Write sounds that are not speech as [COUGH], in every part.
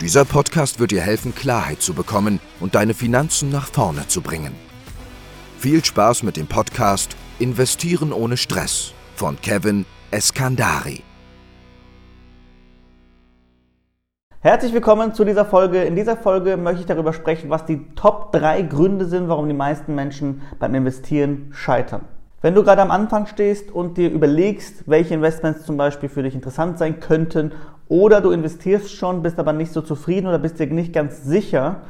Dieser Podcast wird dir helfen, Klarheit zu bekommen und deine Finanzen nach vorne zu bringen. Viel Spaß mit dem Podcast Investieren ohne Stress von Kevin Eskandari. Herzlich willkommen zu dieser Folge. In dieser Folge möchte ich darüber sprechen, was die Top 3 Gründe sind, warum die meisten Menschen beim Investieren scheitern. Wenn du gerade am Anfang stehst und dir überlegst, welche Investments zum Beispiel für dich interessant sein könnten oder du investierst schon, bist aber nicht so zufrieden oder bist dir nicht ganz sicher,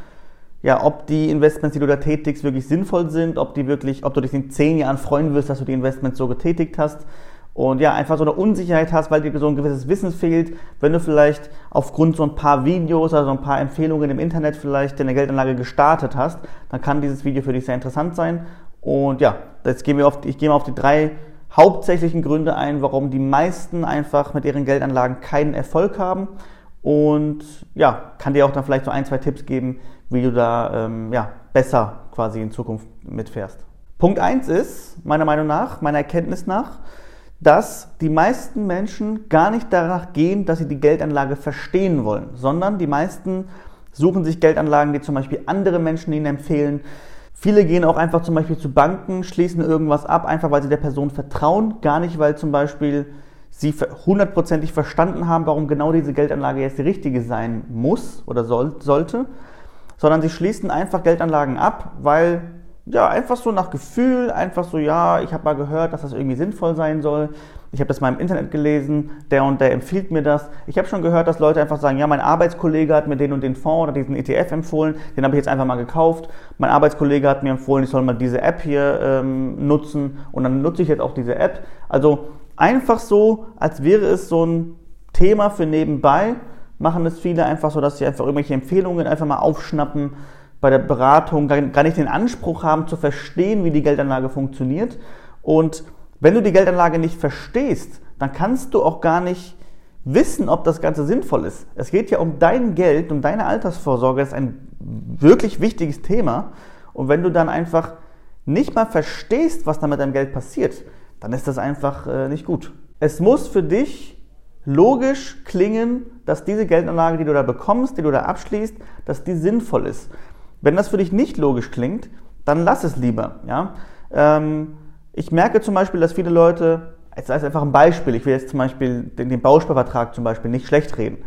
ja, ob die Investments, die du da tätigst, wirklich sinnvoll sind, ob die wirklich, ob du dich in zehn Jahren freuen wirst, dass du die Investments so getätigt hast und ja, einfach so eine Unsicherheit hast, weil dir so ein gewisses Wissen fehlt, wenn du vielleicht aufgrund so ein paar Videos, also ein paar Empfehlungen im Internet vielleicht deine Geldanlage gestartet hast, dann kann dieses Video für dich sehr interessant sein. Und ja, jetzt gehen wir auf, ich gehe mal auf die drei hauptsächlichen Gründe ein, warum die meisten einfach mit ihren Geldanlagen keinen Erfolg haben. Und ja, kann dir auch dann vielleicht so ein, zwei Tipps geben, wie du da ähm, ja, besser quasi in Zukunft mitfährst. Punkt 1 ist, meiner Meinung nach, meiner Erkenntnis nach, dass die meisten Menschen gar nicht danach gehen, dass sie die Geldanlage verstehen wollen, sondern die meisten suchen sich Geldanlagen, die zum Beispiel andere Menschen ihnen empfehlen. Viele gehen auch einfach zum Beispiel zu Banken, schließen irgendwas ab, einfach weil sie der Person vertrauen, gar nicht, weil zum Beispiel sie hundertprozentig verstanden haben, warum genau diese Geldanlage jetzt die richtige sein muss oder soll, sollte, sondern sie schließen einfach Geldanlagen ab, weil ja, einfach so nach Gefühl, einfach so, ja, ich habe mal gehört, dass das irgendwie sinnvoll sein soll. Ich habe das mal im Internet gelesen, der und der empfiehlt mir das. Ich habe schon gehört, dass Leute einfach sagen, ja, mein Arbeitskollege hat mir den und den Fonds oder diesen ETF empfohlen, den habe ich jetzt einfach mal gekauft. Mein Arbeitskollege hat mir empfohlen, ich soll mal diese App hier ähm, nutzen und dann nutze ich jetzt auch diese App. Also einfach so, als wäre es so ein Thema für nebenbei machen es viele einfach so, dass sie einfach irgendwelche Empfehlungen einfach mal aufschnappen bei der Beratung, gar nicht den Anspruch haben zu verstehen, wie die Geldanlage funktioniert. Und wenn du die Geldanlage nicht verstehst, dann kannst du auch gar nicht wissen, ob das Ganze sinnvoll ist. Es geht ja um dein Geld, um deine Altersvorsorge. Das ist ein wirklich wichtiges Thema. Und wenn du dann einfach nicht mal verstehst, was da mit deinem Geld passiert, dann ist das einfach äh, nicht gut. Es muss für dich logisch klingen, dass diese Geldanlage, die du da bekommst, die du da abschließt, dass die sinnvoll ist. Wenn das für dich nicht logisch klingt, dann lass es lieber. Ja? Ähm, ich merke zum Beispiel, dass viele Leute, jetzt als einfach ein Beispiel, ich will jetzt zum Beispiel den, den Bausparvertrag zum Beispiel nicht schlecht reden.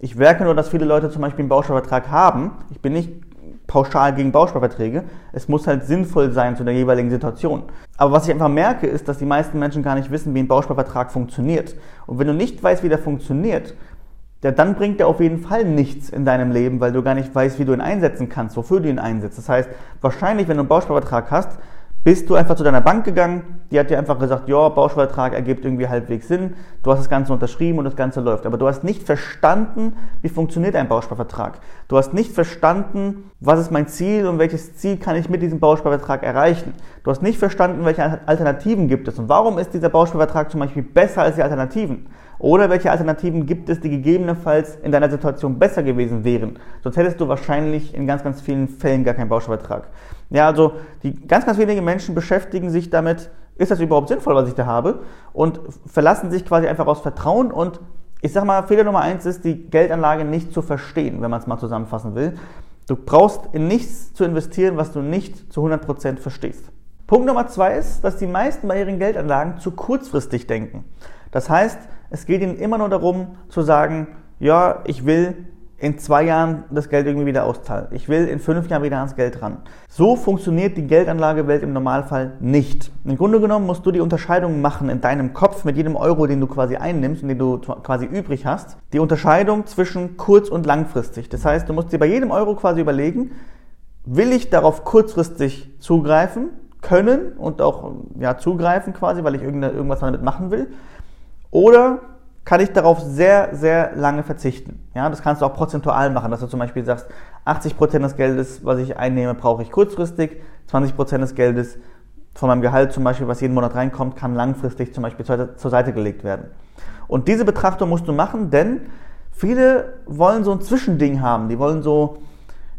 Ich merke nur, dass viele Leute zum Beispiel einen Bausparvertrag haben. Ich bin nicht pauschal gegen Bausparverträge. Es muss halt sinnvoll sein zu der jeweiligen Situation. Aber was ich einfach merke, ist, dass die meisten Menschen gar nicht wissen, wie ein Bausparvertrag funktioniert. Und wenn du nicht weißt, wie der funktioniert, ja, dann bringt der auf jeden Fall nichts in deinem Leben, weil du gar nicht weißt, wie du ihn einsetzen kannst, wofür du ihn einsetzt. Das heißt, wahrscheinlich, wenn du einen Bausparvertrag hast, bist du einfach zu deiner Bank gegangen, die hat dir einfach gesagt, ja, Bausparvertrag ergibt irgendwie halbwegs Sinn, du hast das Ganze unterschrieben und das Ganze läuft. Aber du hast nicht verstanden, wie funktioniert ein Bausparvertrag. Du hast nicht verstanden, was ist mein Ziel und welches Ziel kann ich mit diesem Bausparvertrag erreichen. Du hast nicht verstanden, welche Alternativen gibt es und warum ist dieser Bausparvertrag zum Beispiel besser als die Alternativen. Oder welche Alternativen gibt es, die gegebenenfalls in deiner Situation besser gewesen wären? Sonst hättest du wahrscheinlich in ganz, ganz vielen Fällen gar keinen Bausparvertrag. Ja, also die ganz, ganz wenige Menschen beschäftigen sich damit, ist das überhaupt sinnvoll, was ich da habe? Und verlassen sich quasi einfach aus Vertrauen und ich sag mal, Fehler Nummer eins ist, die Geldanlage nicht zu verstehen, wenn man es mal zusammenfassen will. Du brauchst in nichts zu investieren, was du nicht zu 100% verstehst. Punkt Nummer zwei ist, dass die meisten bei ihren Geldanlagen zu kurzfristig denken. Das heißt, es geht ihnen immer nur darum zu sagen, ja, ich will in zwei Jahren das Geld irgendwie wieder auszahlen. Ich will in fünf Jahren wieder ans Geld ran. So funktioniert die Geldanlagewelt im Normalfall nicht. Im Grunde genommen musst du die Unterscheidung machen in deinem Kopf mit jedem Euro, den du quasi einnimmst und den du quasi übrig hast. Die Unterscheidung zwischen kurz- und langfristig. Das heißt, du musst dir bei jedem Euro quasi überlegen, will ich darauf kurzfristig zugreifen können und auch ja, zugreifen quasi, weil ich irgendwas damit machen will? Oder kann ich darauf sehr, sehr lange verzichten. Ja, das kannst du auch prozentual machen, dass du zum Beispiel sagst, 80% des Geldes, was ich einnehme, brauche ich kurzfristig, 20% des Geldes von meinem Gehalt zum Beispiel, was jeden Monat reinkommt, kann langfristig zum Beispiel zur, Seite gelegt werden. Und diese Betrachtung musst du machen, denn viele wollen so ein Zwischending haben. Die wollen so,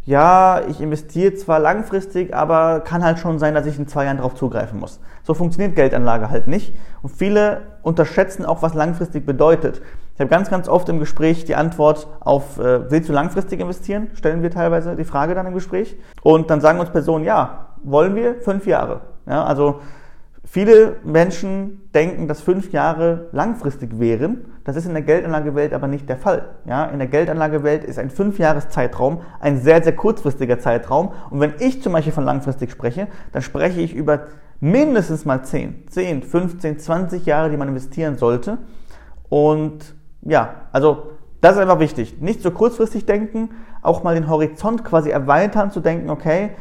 ja, ich investiere zwar langfristig, aber kann halt schon sein, dass ich in zwei Jahren darauf zugreifen muss. So funktioniert Geldanlage halt nicht. Und viele unterschätzen auch, was langfristig bedeutet. Ich habe ganz, ganz oft im Gespräch die Antwort auf, äh, willst du langfristig investieren? Stellen wir teilweise die Frage dann im Gespräch. Und dann sagen uns Personen, ja, wollen wir? Fünf Jahre. Ja, also viele Menschen denken, dass fünf Jahre langfristig wären. Das ist in der Geldanlagewelt aber nicht der Fall. Ja, in der Geldanlagewelt ist ein Fünfjahreszeitraum ein sehr, sehr kurzfristiger Zeitraum. Und wenn ich zum Beispiel von langfristig spreche, dann spreche ich über mindestens mal 10, 10, 15, 20 Jahre, die man investieren sollte. Und ja, also das ist einfach wichtig. Nicht so kurzfristig denken, auch mal den Horizont quasi erweitern, zu denken, okay,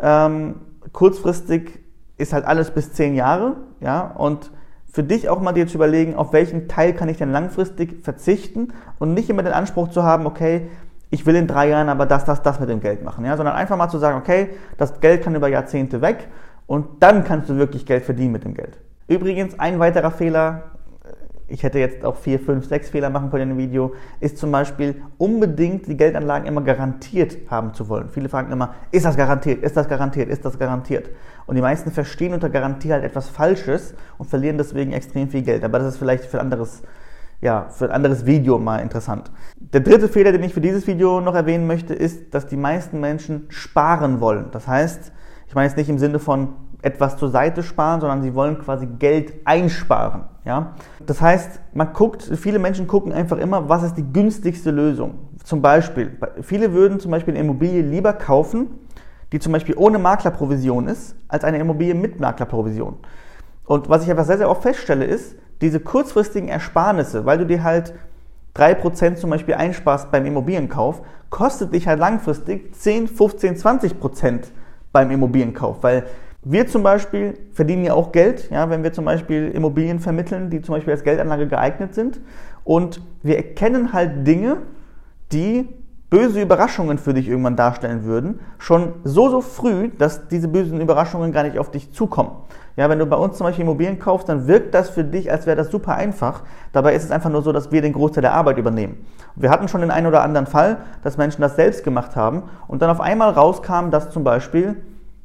ähm, kurzfristig ist halt alles bis 10 Jahre, ja, und für dich auch mal dir zu überlegen, auf welchen Teil kann ich denn langfristig verzichten und nicht immer den Anspruch zu haben, okay, ich will in drei Jahren aber das, das, das mit dem Geld machen, ja, sondern einfach mal zu sagen, okay, das Geld kann über Jahrzehnte weg und dann kannst du wirklich Geld verdienen mit dem Geld. Übrigens, ein weiterer Fehler, ich hätte jetzt auch vier, fünf, sechs Fehler machen können in dem Video, ist zum Beispiel unbedingt die Geldanlagen immer garantiert haben zu wollen. Viele fragen immer, ist das garantiert, ist das garantiert, ist das garantiert? Und die meisten verstehen unter Garantie halt etwas Falsches und verlieren deswegen extrem viel Geld. Aber das ist vielleicht für ein anderes, ja, für ein anderes Video mal interessant. Der dritte Fehler, den ich für dieses Video noch erwähnen möchte, ist, dass die meisten Menschen sparen wollen. Das heißt, ich meine jetzt nicht im Sinne von etwas zur Seite sparen, sondern sie wollen quasi Geld einsparen. Ja? Das heißt, man guckt, viele Menschen gucken einfach immer, was ist die günstigste Lösung. Zum Beispiel, viele würden zum Beispiel eine Immobilie lieber kaufen, die zum Beispiel ohne Maklerprovision ist, als eine Immobilie mit Maklerprovision. Und was ich aber sehr, sehr oft feststelle, ist, diese kurzfristigen Ersparnisse, weil du dir halt 3% zum Beispiel einsparst beim Immobilienkauf, kostet dich halt langfristig 10, 15, 20% beim Immobilienkauf, weil wir zum Beispiel verdienen ja auch Geld, ja, wenn wir zum Beispiel Immobilien vermitteln, die zum Beispiel als Geldanlage geeignet sind. Und wir erkennen halt Dinge, die böse Überraschungen für dich irgendwann darstellen würden, schon so, so früh, dass diese bösen Überraschungen gar nicht auf dich zukommen. Ja, wenn du bei uns zum Beispiel Immobilien kaufst, dann wirkt das für dich, als wäre das super einfach. Dabei ist es einfach nur so, dass wir den Großteil der Arbeit übernehmen. Wir hatten schon den einen oder anderen Fall, dass Menschen das selbst gemacht haben und dann auf einmal rauskam, dass zum Beispiel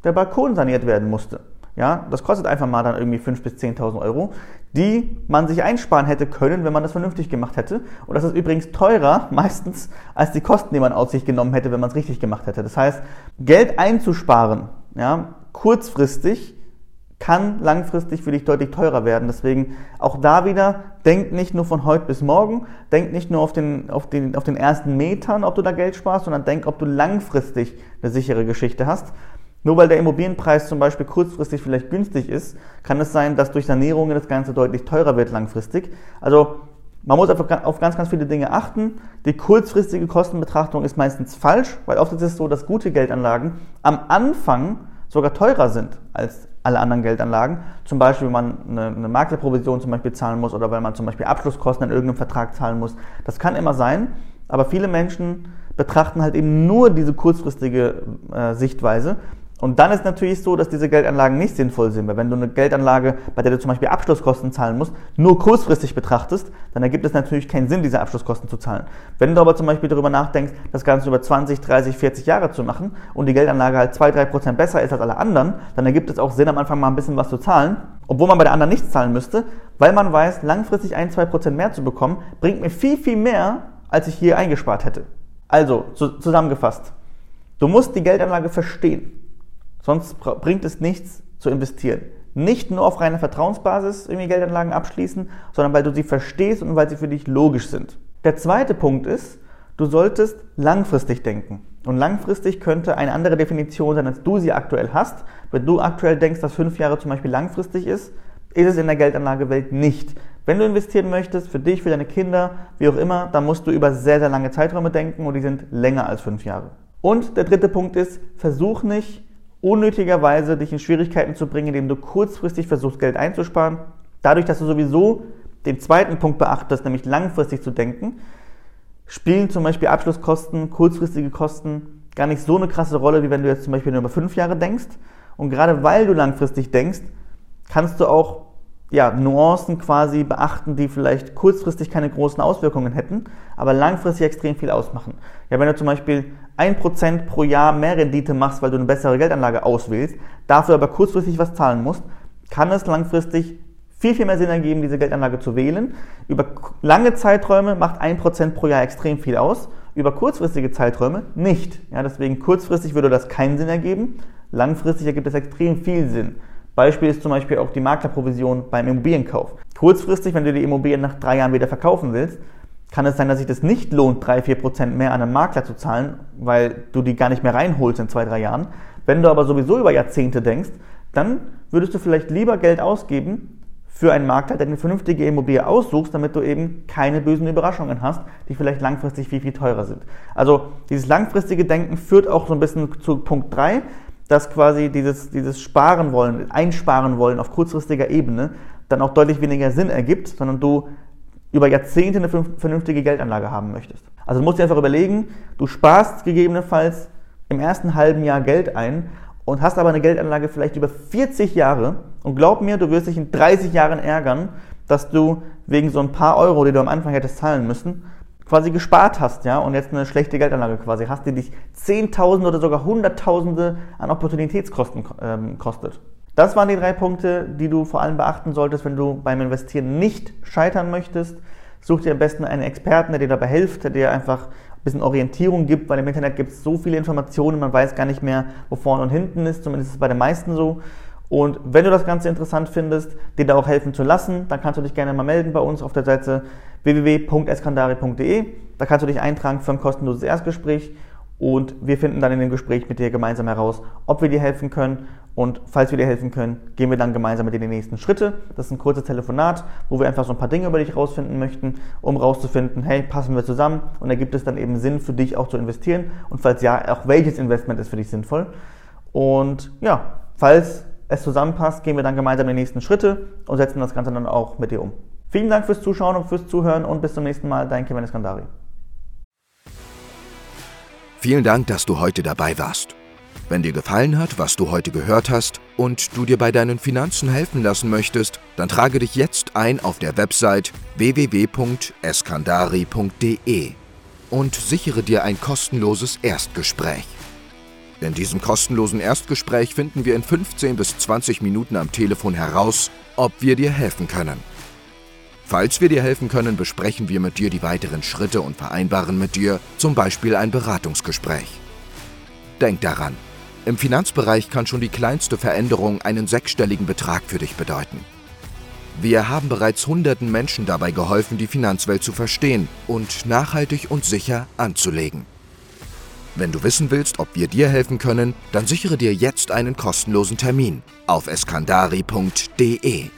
der Balkon saniert werden musste. Ja, das kostet einfach mal dann irgendwie 5.000 bis 10.000 Euro, die man sich einsparen hätte können, wenn man das vernünftig gemacht hätte. Und das ist übrigens teurer [LAUGHS] meistens als die Kosten, die man auf sich genommen hätte, wenn man es richtig gemacht hätte. Das heißt, Geld einzusparen, ja, kurzfristig kann langfristig für dich deutlich teurer werden. Deswegen auch da wieder, denk nicht nur von heute bis morgen, denk nicht nur auf den, auf den, auf den ersten Metern, ob du da Geld sparst, sondern denk, ob du langfristig eine sichere Geschichte hast. Nur weil der Immobilienpreis zum Beispiel kurzfristig vielleicht günstig ist, kann es sein, dass durch Sanierungen das Ganze deutlich teurer wird langfristig. Also man muss einfach auf ganz, ganz viele Dinge achten. Die kurzfristige Kostenbetrachtung ist meistens falsch, weil oft ist es so, dass gute Geldanlagen am Anfang sogar teurer sind als alle anderen Geldanlagen. Zum Beispiel, wenn man eine, eine Maklerprovision zum Beispiel zahlen muss oder weil man zum Beispiel Abschlusskosten in irgendeinem Vertrag zahlen muss. Das kann immer sein, aber viele Menschen betrachten halt eben nur diese kurzfristige äh, Sichtweise und dann ist natürlich so, dass diese Geldanlagen nicht sinnvoll sind, weil wenn du eine Geldanlage, bei der du zum Beispiel Abschlusskosten zahlen musst, nur kurzfristig betrachtest, dann ergibt es natürlich keinen Sinn, diese Abschlusskosten zu zahlen. Wenn du aber zum Beispiel darüber nachdenkst, das Ganze über 20, 30, 40 Jahre zu machen und die Geldanlage halt 2, 3 Prozent besser ist als alle anderen, dann ergibt es auch Sinn, am Anfang mal ein bisschen was zu zahlen, obwohl man bei der anderen nichts zahlen müsste, weil man weiß, langfristig 1, 2 Prozent mehr zu bekommen, bringt mir viel, viel mehr, als ich hier eingespart hätte. Also, zusammengefasst, du musst die Geldanlage verstehen. Sonst bringt es nichts zu investieren. Nicht nur auf reiner Vertrauensbasis irgendwie Geldanlagen abschließen, sondern weil du sie verstehst und weil sie für dich logisch sind. Der zweite Punkt ist, du solltest langfristig denken. Und langfristig könnte eine andere Definition sein, als du sie aktuell hast. Wenn du aktuell denkst, dass fünf Jahre zum Beispiel langfristig ist, ist es in der Geldanlagewelt nicht. Wenn du investieren möchtest, für dich, für deine Kinder, wie auch immer, dann musst du über sehr, sehr lange Zeiträume denken und die sind länger als fünf Jahre. Und der dritte Punkt ist, versuch nicht, unnötigerweise dich in Schwierigkeiten zu bringen, indem du kurzfristig versuchst, Geld einzusparen. Dadurch, dass du sowieso den zweiten Punkt beachtest, nämlich langfristig zu denken, spielen zum Beispiel Abschlusskosten, kurzfristige Kosten gar nicht so eine krasse Rolle, wie wenn du jetzt zum Beispiel nur über fünf Jahre denkst. Und gerade weil du langfristig denkst, kannst du auch ja, Nuancen quasi beachten, die vielleicht kurzfristig keine großen Auswirkungen hätten, aber langfristig extrem viel ausmachen. Ja, wenn du zum Beispiel 1% pro Jahr mehr Rendite machst, weil du eine bessere Geldanlage auswählst, dafür aber kurzfristig was zahlen musst, kann es langfristig viel, viel mehr Sinn ergeben, diese Geldanlage zu wählen. Über lange Zeiträume macht 1% pro Jahr extrem viel aus, über kurzfristige Zeiträume nicht. Ja, deswegen kurzfristig würde das keinen Sinn ergeben, langfristig ergibt es extrem viel Sinn. Beispiel ist zum Beispiel auch die Maklerprovision beim Immobilienkauf. Kurzfristig, wenn du die Immobilie nach drei Jahren wieder verkaufen willst, kann es sein, dass sich das nicht lohnt, 3-4% mehr an einen Makler zu zahlen, weil du die gar nicht mehr reinholst in zwei, drei Jahren. Wenn du aber sowieso über Jahrzehnte denkst, dann würdest du vielleicht lieber Geld ausgeben für einen Makler, der eine vernünftige Immobilie aussuchst, damit du eben keine bösen Überraschungen hast, die vielleicht langfristig viel, viel teurer sind. Also dieses langfristige Denken führt auch so ein bisschen zu Punkt 3 dass quasi dieses, dieses Sparen wollen, einsparen wollen auf kurzfristiger Ebene dann auch deutlich weniger Sinn ergibt, sondern du über Jahrzehnte eine vernünftige Geldanlage haben möchtest. Also du musst dir einfach überlegen, du sparst gegebenenfalls im ersten halben Jahr Geld ein und hast aber eine Geldanlage vielleicht über 40 Jahre und glaub mir, du wirst dich in 30 Jahren ärgern, dass du wegen so ein paar Euro, die du am Anfang hättest zahlen müssen, quasi gespart hast, ja, und jetzt eine schlechte Geldanlage quasi hast, die dich Zehntausende oder sogar Hunderttausende an Opportunitätskosten ähm, kostet. Das waren die drei Punkte, die du vor allem beachten solltest, wenn du beim Investieren nicht scheitern möchtest. Such dir am besten einen Experten, der dir dabei hilft, der dir einfach ein bisschen Orientierung gibt, weil im Internet gibt es so viele Informationen, man weiß gar nicht mehr, wo vorne und hinten ist, zumindest ist es bei den meisten so. Und wenn du das Ganze interessant findest, dir da auch helfen zu lassen, dann kannst du dich gerne mal melden bei uns auf der Seite www.eskandari.de. Da kannst du dich eintragen für ein kostenloses Erstgespräch und wir finden dann in dem Gespräch mit dir gemeinsam heraus, ob wir dir helfen können. Und falls wir dir helfen können, gehen wir dann gemeinsam mit dir die nächsten Schritte. Das ist ein kurzes Telefonat, wo wir einfach so ein paar Dinge über dich rausfinden möchten, um rauszufinden, hey, passen wir zusammen und ergibt es dann eben Sinn für dich auch zu investieren und falls ja, auch welches Investment ist für dich sinnvoll. Und ja, falls es zusammenpasst, gehen wir dann gemeinsam die nächsten Schritte und setzen das Ganze dann auch mit dir um. Vielen Dank fürs Zuschauen und fürs Zuhören und bis zum nächsten Mal, dein Kevin Eskandari. Vielen Dank, dass du heute dabei warst. Wenn dir gefallen hat, was du heute gehört hast und du dir bei deinen Finanzen helfen lassen möchtest, dann trage dich jetzt ein auf der Website www.eskandari.de und sichere dir ein kostenloses Erstgespräch. In diesem kostenlosen Erstgespräch finden wir in 15 bis 20 Minuten am Telefon heraus, ob wir dir helfen können. Falls wir dir helfen können, besprechen wir mit dir die weiteren Schritte und vereinbaren mit dir zum Beispiel ein Beratungsgespräch. Denk daran, im Finanzbereich kann schon die kleinste Veränderung einen sechsstelligen Betrag für dich bedeuten. Wir haben bereits hunderten Menschen dabei geholfen, die Finanzwelt zu verstehen und nachhaltig und sicher anzulegen. Wenn du wissen willst, ob wir dir helfen können, dann sichere dir jetzt einen kostenlosen Termin auf eskandari.de.